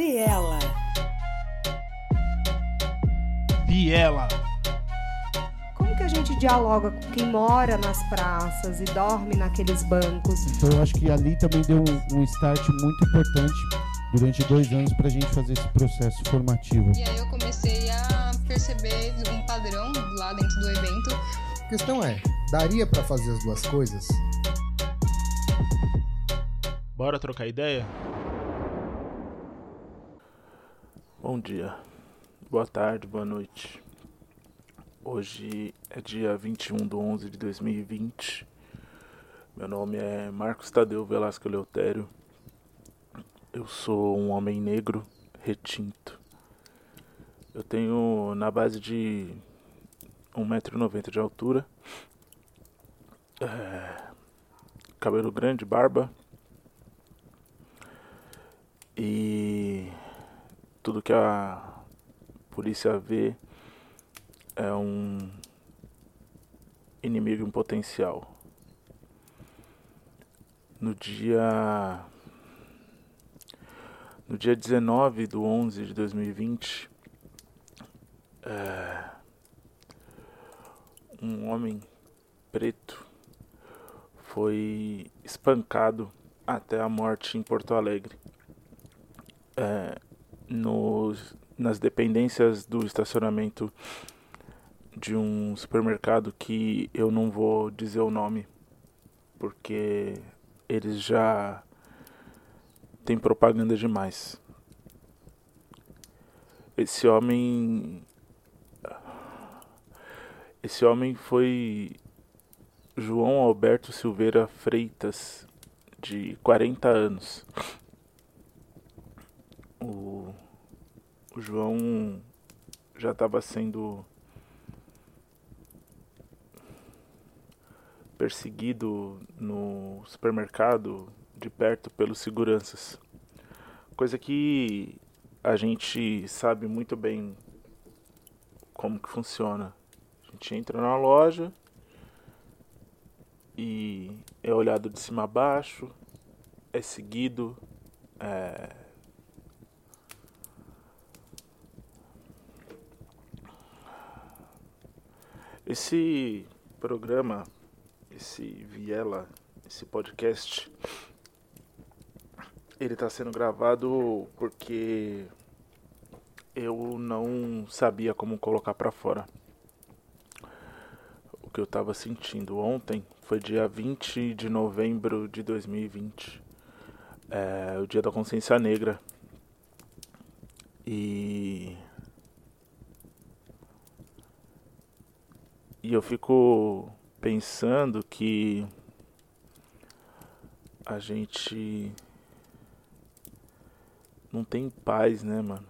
Viela. Viela. Como que a gente dialoga com quem mora nas praças e dorme naqueles bancos? Então eu acho que ali também deu um, um start muito importante durante dois anos para a gente fazer esse processo formativo. E aí eu comecei a perceber um padrão lá dentro do evento. A questão é, daria para fazer as duas coisas? Bora trocar ideia? Bom dia, boa tarde, boa noite. Hoje é dia 21 de 11 de 2020. Meu nome é Marcos Tadeu Velasco Leutério. Eu sou um homem negro retinto. Eu tenho na base de 1,90m de altura. É, cabelo grande, barba. E tudo que a polícia vê é um inimigo em potencial. No dia no dia 19 de 11 de 2020, é, um homem preto foi espancado até a morte em Porto Alegre. É, nos, nas dependências do estacionamento de um supermercado que eu não vou dizer o nome, porque eles já têm propaganda demais. Esse homem. Esse homem foi João Alberto Silveira Freitas, de 40 anos. O, o João já estava sendo perseguido no supermercado de perto pelos seguranças. Coisa que a gente sabe muito bem como que funciona. A gente entra na loja e é olhado de cima a baixo, é seguido, é... Esse programa, esse Viela, esse podcast, ele está sendo gravado porque eu não sabia como colocar para fora o que eu estava sentindo. Ontem foi dia 20 de novembro de 2020, é, o dia da consciência negra. E E eu fico pensando que a gente não tem paz, né, mano?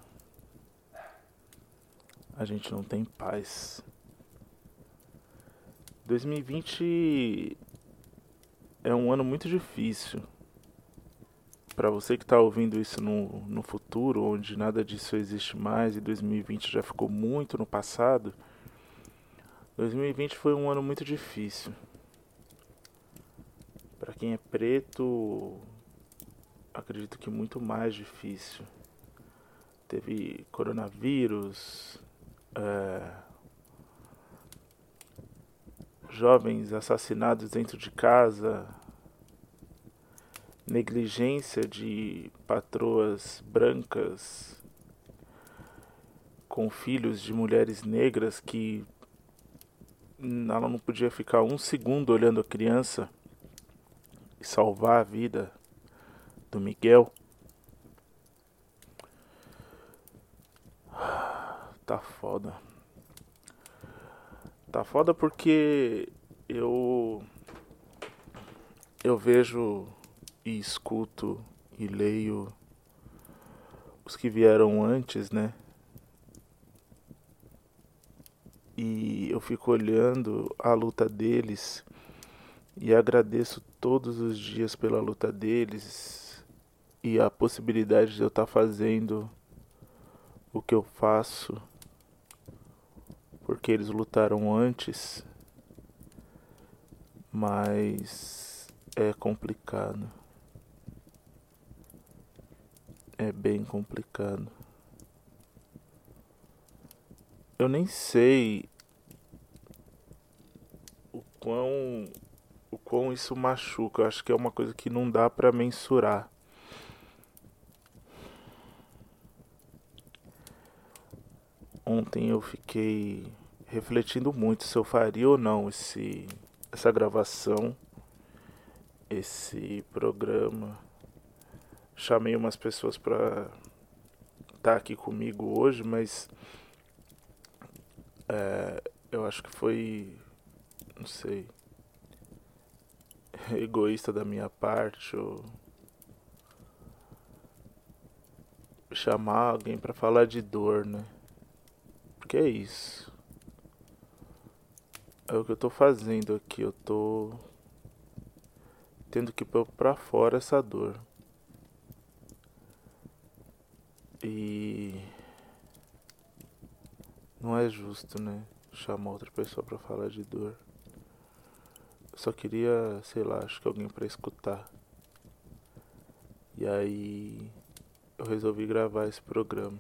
A gente não tem paz. 2020 é um ano muito difícil. Para você que está ouvindo isso no, no futuro, onde nada disso existe mais e 2020 já ficou muito no passado 2020 foi um ano muito difícil. Para quem é preto, acredito que muito mais difícil. Teve coronavírus, é, jovens assassinados dentro de casa, negligência de patroas brancas com filhos de mulheres negras que ela não podia ficar um segundo olhando a criança e salvar a vida do Miguel. Tá foda. Tá foda porque eu eu vejo e escuto e leio os que vieram antes, né? e eu fico olhando a luta deles e agradeço todos os dias pela luta deles e a possibilidade de eu estar tá fazendo o que eu faço porque eles lutaram antes, mas é complicado. é bem complicado. Eu nem sei quão o quão isso machuca. Eu acho que é uma coisa que não dá para mensurar. Ontem eu fiquei refletindo muito se eu faria ou não esse essa gravação, esse programa. Chamei umas pessoas para estar tá aqui comigo hoje, mas é, eu acho que foi, não sei, egoísta da minha parte ou chamar alguém para falar de dor, né? Porque é isso. É o que eu tô fazendo aqui, eu tô tendo que pôr pra fora essa dor. E não é justo, né? Chamar outra pessoa para falar de dor. Só queria, sei lá, acho que alguém para escutar. E aí eu resolvi gravar esse programa.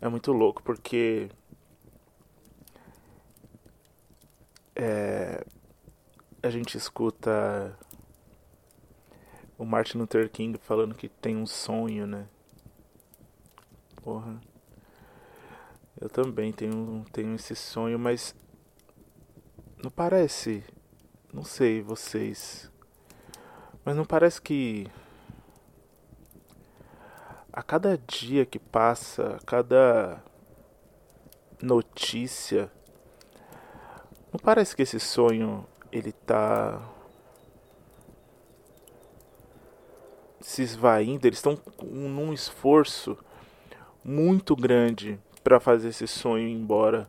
É muito louco porque é, a gente escuta o Martin Luther King falando que tem um sonho, né? Porra. Eu também tenho, tenho esse sonho, mas não parece. Não sei vocês. Mas não parece que a cada dia que passa, a cada notícia, não parece que esse sonho ele tá se esvaindo, eles estão num esforço muito grande para fazer esse sonho ir embora,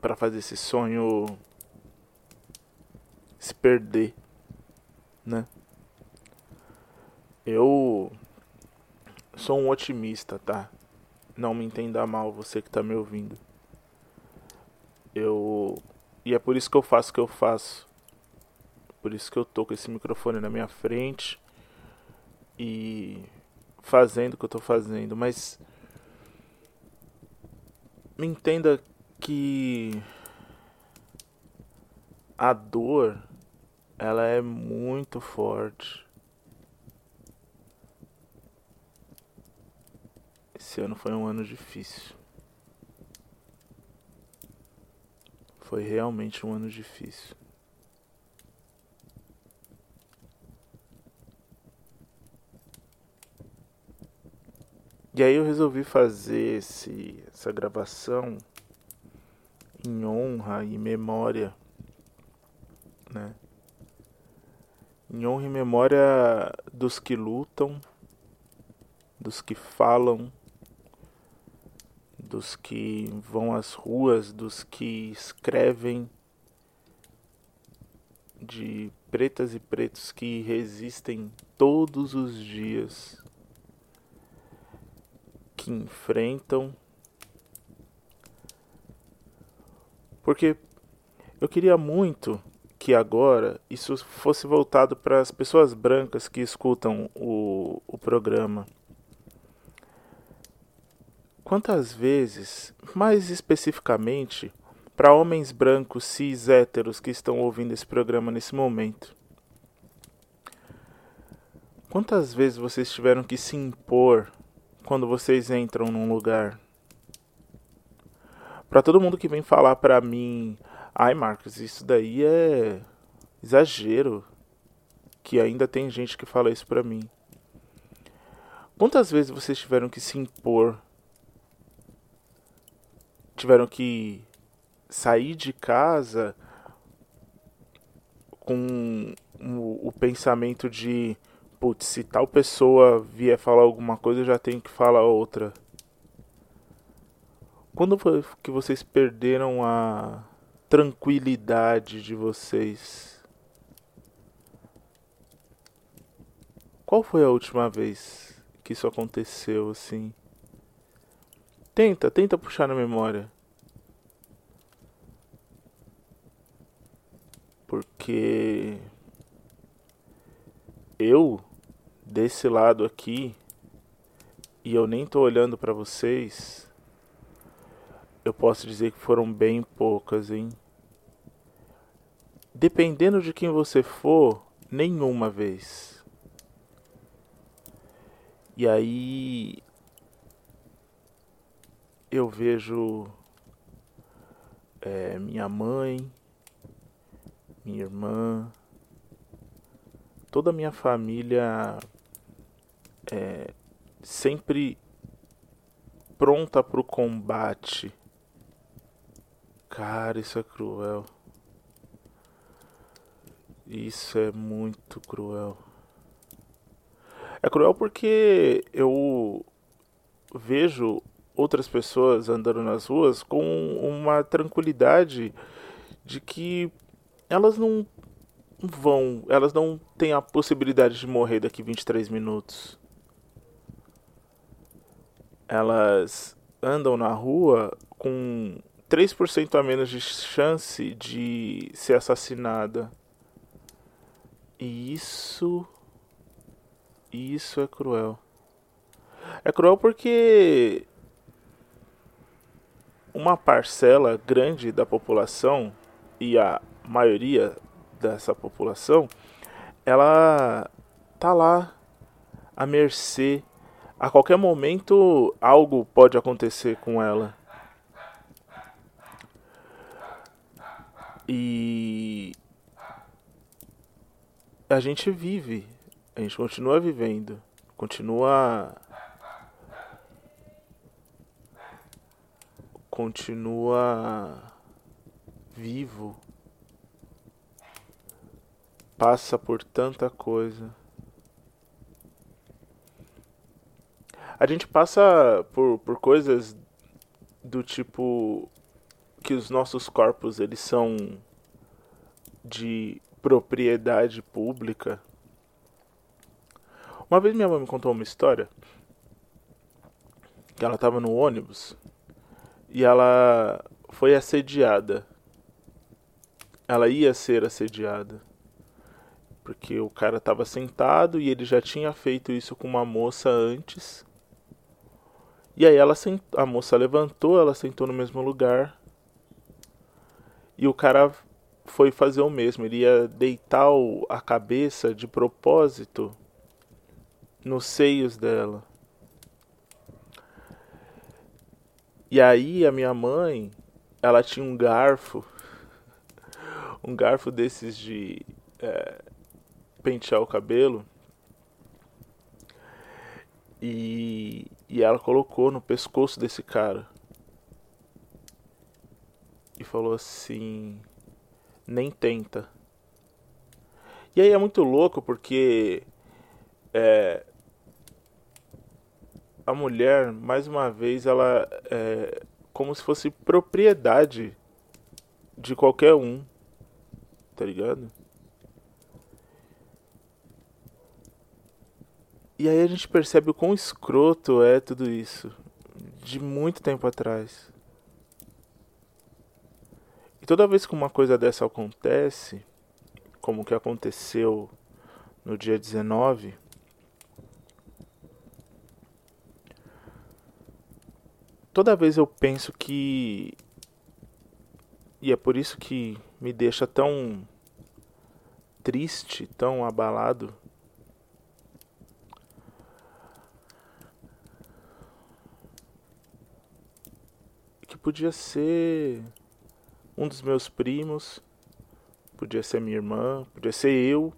para fazer esse sonho se perder, né? Eu sou um otimista, tá? Não me entenda mal, você que tá me ouvindo. Eu. E é por isso que eu faço o que eu faço. Por isso que eu tô com esse microfone na minha frente. E. Fazendo o que eu tô fazendo. Mas. Me entenda que. A dor. Ela é muito forte Esse ano foi um ano difícil. Foi realmente um ano difícil. E aí eu resolvi fazer esse, essa gravação em honra e memória, né? Em honra e memória dos que lutam, dos que falam, dos que vão às ruas, dos que escrevem, de pretas e pretos que resistem todos os dias, que enfrentam. Porque eu queria muito que agora isso fosse voltado para as pessoas brancas que escutam o, o programa Quantas vezes, mais especificamente, para homens brancos cis héteros que estão ouvindo esse programa nesse momento, quantas vezes vocês tiveram que se impor quando vocês entram num lugar? Para todo mundo que vem falar para mim, ai Marcos, isso daí é exagero, que ainda tem gente que fala isso para mim. Quantas vezes vocês tiveram que se impor tiveram que sair de casa com o, o pensamento de putz, se tal pessoa vier falar alguma coisa, eu já tenho que falar outra. Quando foi que vocês perderam a tranquilidade de vocês? Qual foi a última vez que isso aconteceu assim? Tenta, tenta puxar na memória. Porque eu desse lado aqui e eu nem tô olhando para vocês, eu posso dizer que foram bem poucas, hein? Dependendo de quem você for, nenhuma vez. E aí eu vejo é, minha mãe, minha irmã, toda a minha família é, sempre pronta para o combate. Cara, isso é cruel. Isso é muito cruel. É cruel porque eu vejo outras pessoas andando nas ruas com uma tranquilidade de que elas não vão, elas não têm a possibilidade de morrer daqui 23 minutos. Elas andam na rua com 3% a menos de chance de ser assassinada. E isso isso é cruel. É cruel porque uma parcela grande da população e a maioria dessa população, ela tá lá à mercê. A qualquer momento algo pode acontecer com ela. E a gente vive, a gente continua vivendo, continua continua vivo, passa por tanta coisa. A gente passa por, por coisas do tipo que os nossos corpos eles são de propriedade pública. Uma vez minha mãe me contou uma história que ela estava no ônibus e ela foi assediada. Ela ia ser assediada. Porque o cara estava sentado e ele já tinha feito isso com uma moça antes. E aí ela sent... a moça levantou, ela sentou no mesmo lugar. E o cara foi fazer o mesmo. Ele ia deitar a cabeça de propósito nos seios dela. E aí a minha mãe, ela tinha um garfo, um garfo desses de é, pentear o cabelo. E, e ela colocou no pescoço desse cara. E falou assim: nem tenta. E aí é muito louco porque é, a mulher, mais uma vez, ela é como se fosse propriedade de qualquer um, tá ligado? E aí a gente percebe o quão escroto é tudo isso, de muito tempo atrás. E toda vez que uma coisa dessa acontece, como que aconteceu no dia 19, toda vez eu penso que. E é por isso que me deixa tão triste, tão abalado. Que podia ser um dos meus primos, podia ser minha irmã, podia ser eu.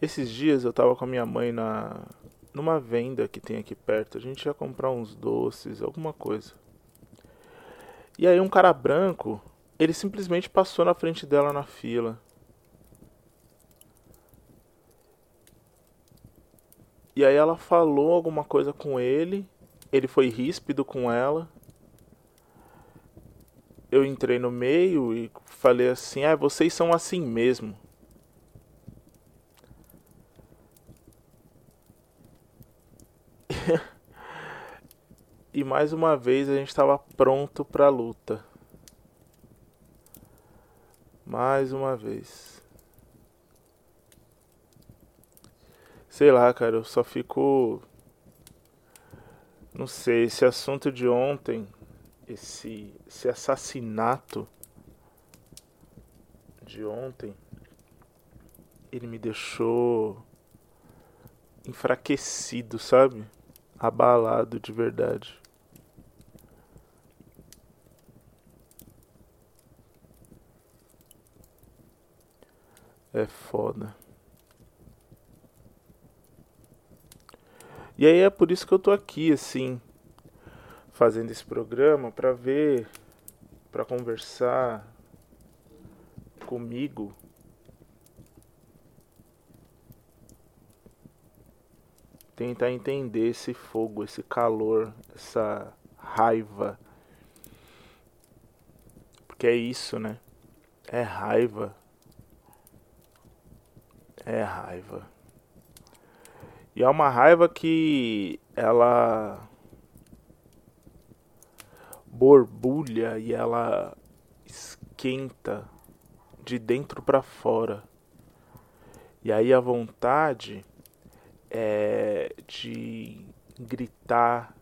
Esses dias eu tava com a minha mãe na numa venda que tem aqui perto. A gente ia comprar uns doces, alguma coisa. E aí um cara branco, ele simplesmente passou na frente dela na fila. E aí ela falou alguma coisa com ele, ele foi ríspido com ela. Eu entrei no meio e falei assim: "Ah, vocês são assim mesmo". E mais uma vez a gente estava pronto para luta. Mais uma vez. Sei lá, cara, eu só fico. Não sei, esse assunto de ontem, esse, esse assassinato de ontem, ele me deixou enfraquecido, sabe? Abalado de verdade. É foda. E aí é por isso que eu tô aqui, assim, fazendo esse programa para ver, para conversar comigo. Tentar entender esse fogo, esse calor, essa raiva. Porque é isso, né? É raiva. É raiva. E é uma raiva que ela borbulha e ela esquenta de dentro para fora. E aí a vontade é de gritar,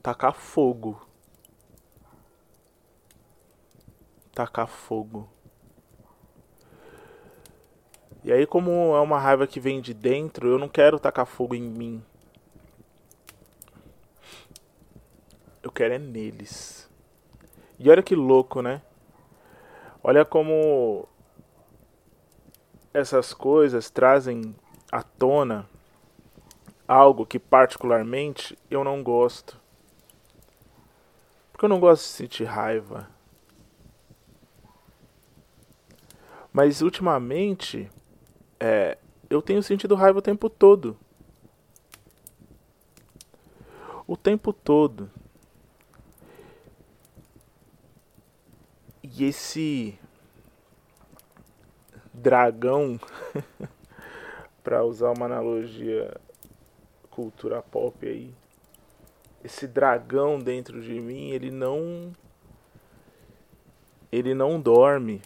tacar fogo. Tacar fogo. E aí, como é uma raiva que vem de dentro, eu não quero tacar fogo em mim. Eu quero é neles. E olha que louco, né? Olha como essas coisas trazem à tona algo que particularmente eu não gosto. Porque eu não gosto de sentir raiva. Mas ultimamente é, eu tenho sentido raiva o tempo todo. O tempo todo. E esse dragão, para usar uma analogia cultura pop aí, esse dragão dentro de mim, ele não ele não dorme.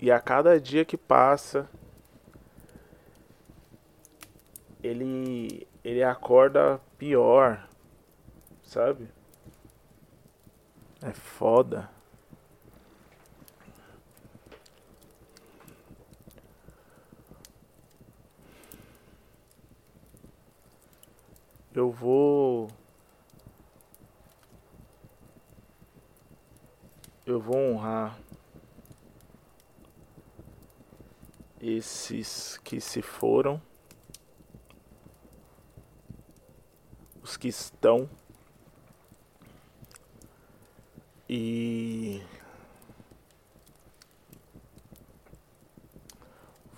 E a cada dia que passa, ele ele acorda pior, sabe? É foda. Eu vou eu vou honrar esses que se foram. Os que estão e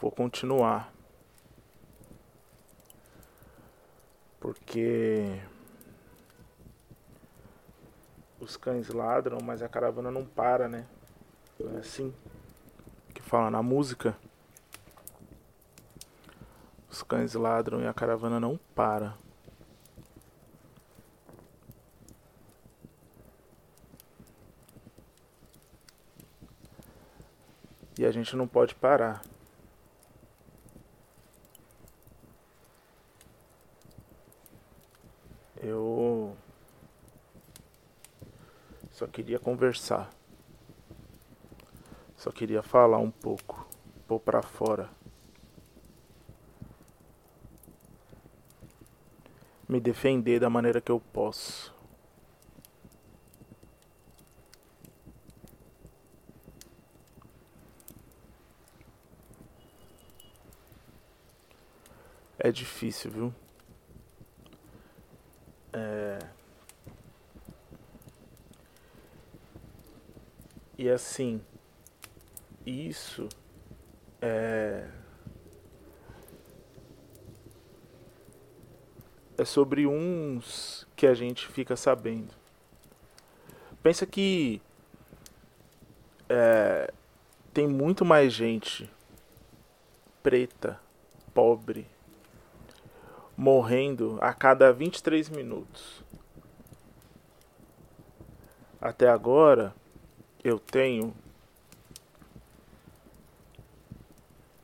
vou continuar porque os cães ladram, mas a caravana não para, né? Não é assim que fala na música. Os cães ladram e a caravana não para. E a gente não pode parar. Eu só queria conversar. Só queria falar um pouco, pôr para fora. Me defender da maneira que eu posso. É difícil, viu? É... E assim, isso é. É sobre uns que a gente fica sabendo. Pensa que é, tem muito mais gente preta, pobre, morrendo a cada 23 minutos. Até agora, eu tenho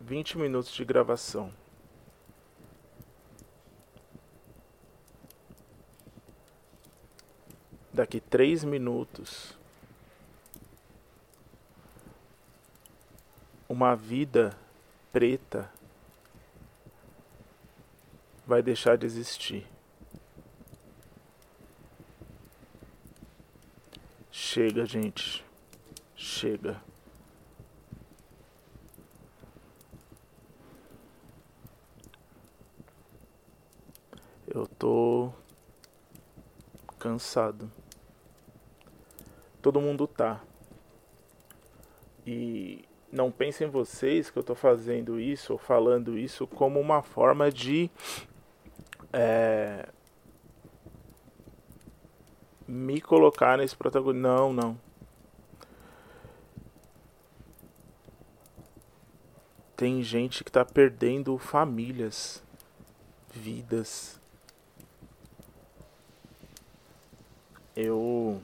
20 minutos de gravação. Daqui 3 minutos, uma vida preta vai deixar de existir. Chega, gente. Chega. Eu tô cansado. Todo mundo tá. E não pensem vocês que eu tô fazendo isso ou falando isso como uma forma de é, me colocar nesse protagonista. Não, não. Tem gente que tá perdendo famílias, vidas. Eu.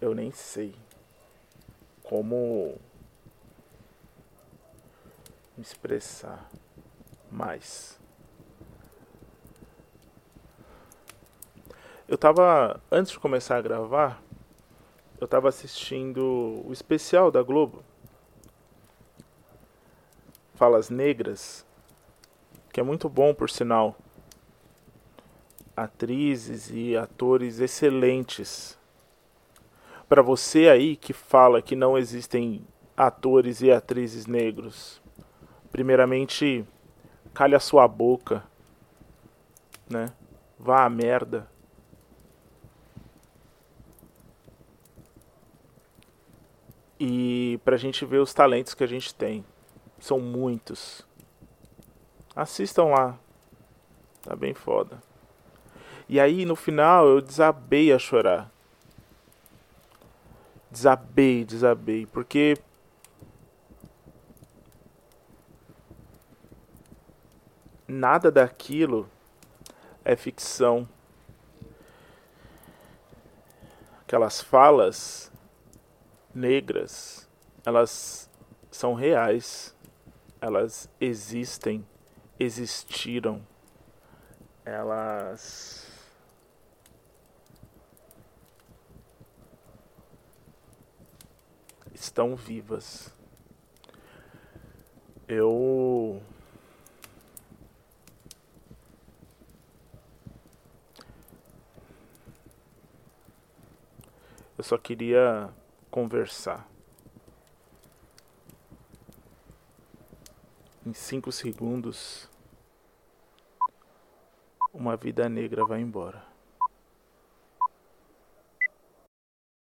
Eu nem sei como me expressar mais. Eu tava, antes de começar a gravar, eu tava assistindo o especial da Globo. Falas Negras, que é muito bom por sinal. Atrizes e atores excelentes. Para você aí que fala que não existem atores e atrizes negros, primeiramente, calhe a sua boca, né? Vá à merda. E para a gente ver os talentos que a gente tem. São muitos. Assistam lá. Tá bem foda. E aí no final eu desabei a chorar. Desabei, desabei, porque nada daquilo é ficção. Aquelas falas negras, elas são reais, elas existem, existiram, elas estão vivas. Eu Eu só queria conversar. Em cinco segundos, uma vida negra vai embora.